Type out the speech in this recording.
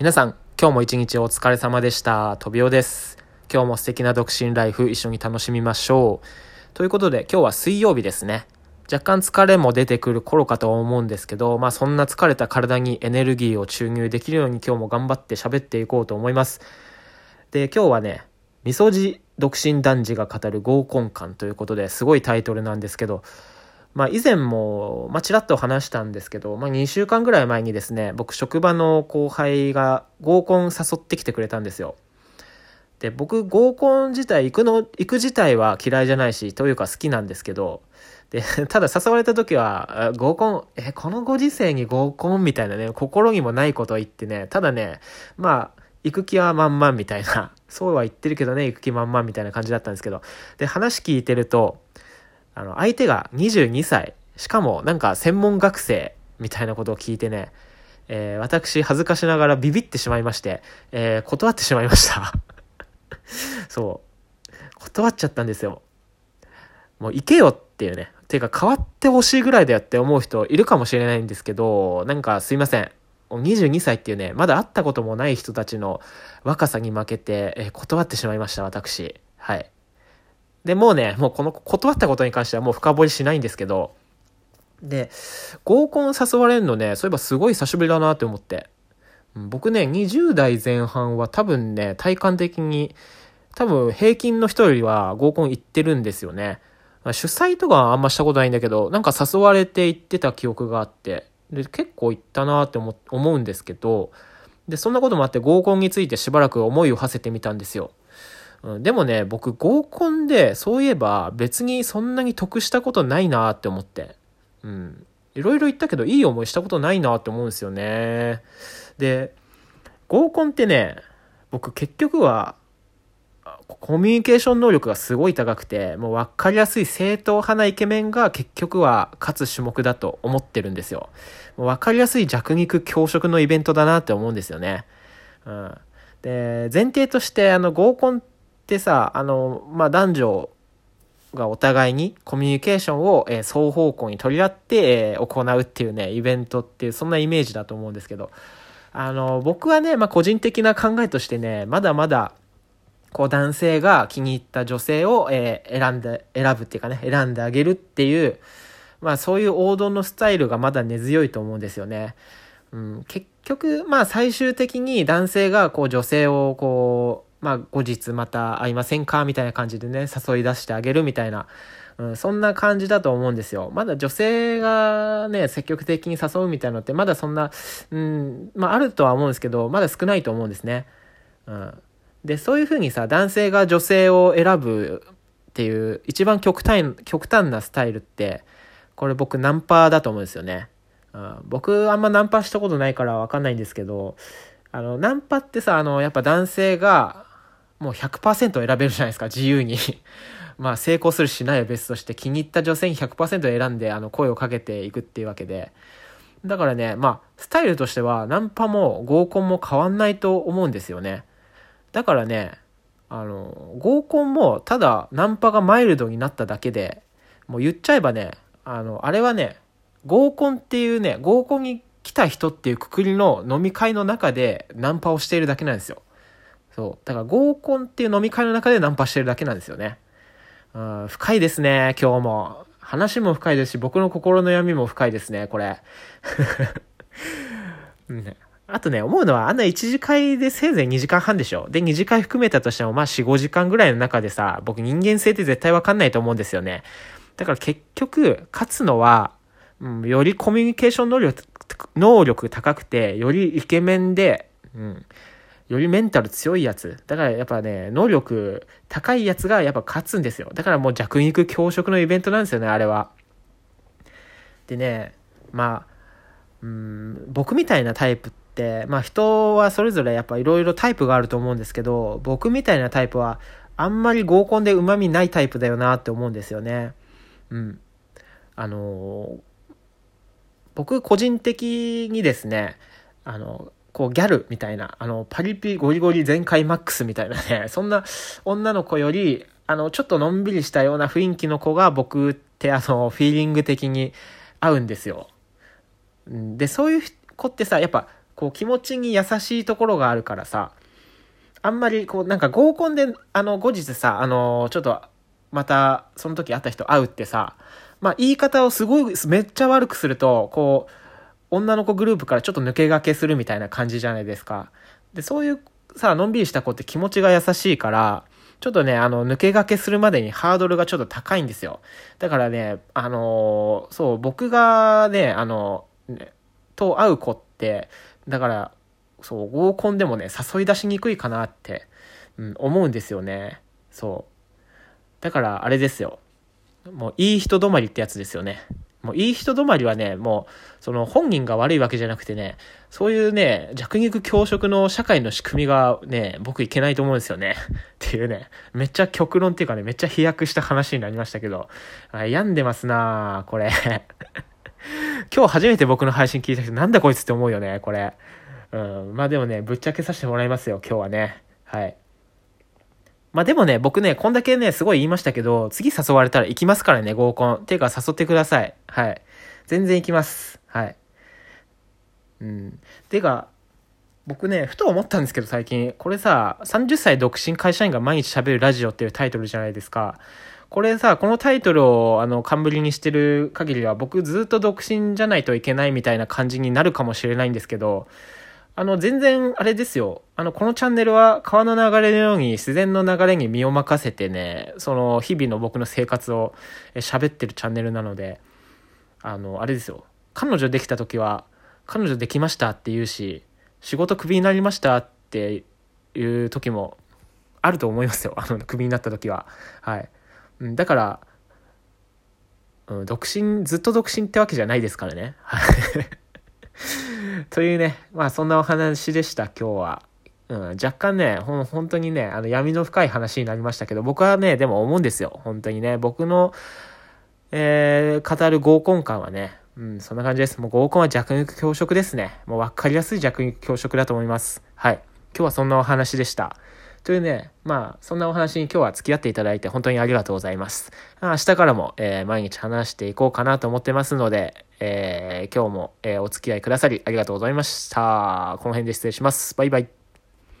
皆さん、今日も一日お疲れ様でした。とびおです。今日も素敵な独身ライフ一緒に楽しみましょう。ということで、今日は水曜日ですね。若干疲れも出てくる頃かと思うんですけど、まあそんな疲れた体にエネルギーを注入できるように今日も頑張って喋っていこうと思います。で、今日はね、みそじ独身男児が語る合コン感ということですごいタイトルなんですけど、まあ以前も、まあちらっと話したんですけど、まあ2週間ぐらい前にですね、僕職場の後輩が合コン誘ってきてくれたんですよ。で、僕合コン自体行くの、行く自体は嫌いじゃないし、というか好きなんですけど、で、ただ誘われた時は、合コン、え、このご時世に合コンみたいなね、心にもないことを言ってね、ただね、まあ、行く気は満々みたいな、そうは言ってるけどね、行く気満々みたいな感じだったんですけど、で、話聞いてると、あの、相手が22歳、しかもなんか専門学生みたいなことを聞いてね、えー私恥ずかしながらビビってしまいまして、えー断ってしまいました。そう。断っちゃったんですよ。もう行けよっていうね。ていうか変わってほしいぐらいだよって思う人いるかもしれないんですけど、なんかすいません。22歳っていうね、まだ会ったこともない人たちの若さに負けて、えー断ってしまいました、私。はい。で、もうね、もうこの断ったことに関してはもう深掘りしないんですけど、で、合コン誘われるのね、そういえばすごい久しぶりだなって思って。僕ね、20代前半は多分ね、体感的に、多分平均の人よりは合コン行ってるんですよね。主催とかあんましたことないんだけど、なんか誘われて行ってた記憶があって、で、結構行ったなって思思うんですけど、で、そんなこともあって合コンについてしばらく思いを馳せてみたんですよ。うん、でもね、僕合コンでそういえば別にそんなに得したことないなって思って。うん。いろいろ言ったけどいい思いしたことないなって思うんですよね。で、合コンってね、僕結局は、コミュニケーション能力がすごい高くて、もう分かりやすい正統派なイケメンが結局は勝つ種目だと思ってるんですよ。もう分かりやすい弱肉強食のイベントだなって思うんですよね。うん。で、前提として、あの、合コンってさ、あの、まあ、男女がお互いにコミュニケーションを、えー双方向に取り合って、えー行うっていうね、イベントっていう、そんなイメージだと思うんですけど、あの、僕はね、まあ、個人的な考えとしてね、まだまだ、こう男性が気に入った女性を、えー選んで、選ぶっていうかね、選んであげるっていう、まあそういう王道のスタイルがまだ根強いと思うんですよね。うん、結局、まあ最終的に男性がこう女性をこう、まあ後日また会いませんか？みたいな感じでね、誘い出してあげるみたいな、うん、そんな感じだと思うんですよ。まだ女性がね、積極的に誘うみたいなのってまだそんな、うん、まああるとは思うんですけど、まだ少ないと思うんですね。うん。で、そういうふうにさ、男性が女性を選ぶっていう一番極端、極端なスタイルって、これ僕ナンパだと思うんですよね。うん、僕あんまナンパしたことないからわかんないんですけど、あの、ナンパってさ、あの、やっぱ男性がもう100%選べるじゃないですか、自由に。まあ成功するしないは別として気に入った女性に100%選んであの声をかけていくっていうわけで。だからね、まあスタイルとしてはナンパも合コンも変わんないと思うんですよね。だからね、あの、合コンもただナンパがマイルドになっただけで、もう言っちゃえばね、あの、あれはね、合コンっていうね、合コンに来た人っていうくくりの飲み会の中でナンパをしているだけなんですよ。そう。だから合コンっていう飲み会の中でナンパしてるだけなんですよね。うん、深いですね、今日も。話も深いですし、僕の心の闇も深いですね、これ。うんあとね、思うのは、あんな1次会でせいぜい2時間半でしょ。で、2次会含めたとしても、まあ4、5時間ぐらいの中でさ、僕人間性って絶対わかんないと思うんですよね。だから結局、勝つのは、うん、よりコミュニケーション能力、能力高くて、よりイケメンで、うん、よりメンタル強いやつ。だからやっぱね、能力高いやつがやっぱ勝つんですよ。だからもう弱肉強食のイベントなんですよね、あれは。でね、まあ、うん、僕みたいなタイプって、まあ人はそれぞれやっぱいろいろタイプがあると思うんですけど、僕みたいなタイプはあんまり合コンで旨味ないタイプだよなって思うんですよね。うん。あのー僕個人的にですね、あの、こうギャルみたいな、あの、パリピゴリゴリ全開マックスみたいなね、そんな女の子より、あの、ちょっとのんびりしたような雰囲気の子が僕ってあの、フィーリング的に合うんですよ。で、そういう子ってさ、やっぱ、こう気持ちに優しいところがあるからさ、あんまりこうなんか合コンで、あの、後日さ、あの、ちょっと、また、その時会った人会うってさ、まあ言い方をすごい、めっちゃ悪くすると、こう、女の子グループからちょっと抜け駆けするみたいな感じじゃないですか。で、そういうさ、のんびりした子って気持ちが優しいから、ちょっとね、あの、抜け駆けするまでにハードルがちょっと高いんですよ。だからね、あのー、そう、僕がね、あの、ね、と会う子って、だから、そう、合コンでもね、誘い出しにくいかなって、うん、思うんですよね。そう。だから、あれですよ。もう、いい人止まりってやつですよね。もういい人止まりはね、もう、その本人が悪いわけじゃなくてね、そういうね、弱肉強食の社会の仕組みがね、僕いけないと思うんですよね。っていうね、めっちゃ極論っていうかね、めっちゃ飛躍した話になりましたけど、病んでますなこれ。今日初めて僕の配信聞いた人、なんだこいつって思うよね、これ。うん。まあでもね、ぶっちゃけさせてもらいますよ、今日はね。はい。まあでもね、僕ね、こんだけね、すごい言いましたけど、次誘われたら行きますからね、合コン。ていうか誘ってください。はい。全然行きます。はい。うん。てか、僕ね、ふと思ったんですけど最近、これさ、30歳独身会社員が毎日喋るラジオっていうタイトルじゃないですか。これさ、このタイトルを、あの、冠にしてる限りは、僕ずっと独身じゃないといけないみたいな感じになるかもしれないんですけど、あの、全然、あれですよ。あの、このチャンネルは川の流れのように自然の流れに身を任せてね、その、日々の僕の生活を喋ってるチャンネルなので、あの、あれですよ。彼女できた時は、彼女できましたって言うし、仕事クビになりましたっていう時もあると思いますよ。あの、クビになった時は。はい。だから、うん、独身、ずっと独身ってわけじゃないですからね。はい。というね、まあそんなお話でした、今日は。うん、若干ね、ほん、本当にね、あの闇の深い話になりましたけど、僕はね、でも思うんですよ。本当にね、僕の、えー、語る合コン感はね、うん、そんな感じです。もう合コンは弱肉強食ですね。もう分かりやすい弱肉強食だと思います。はい。今日はそんなお話でした。というね、まあ、そんなお話に今日は付き合っていただいて本当にありがとうございます。明日からも、えー、毎日話していこうかなと思ってますので、えー、今日も、えー、お付き合いくださりありがとうございました。この辺で失礼します。バイバイ。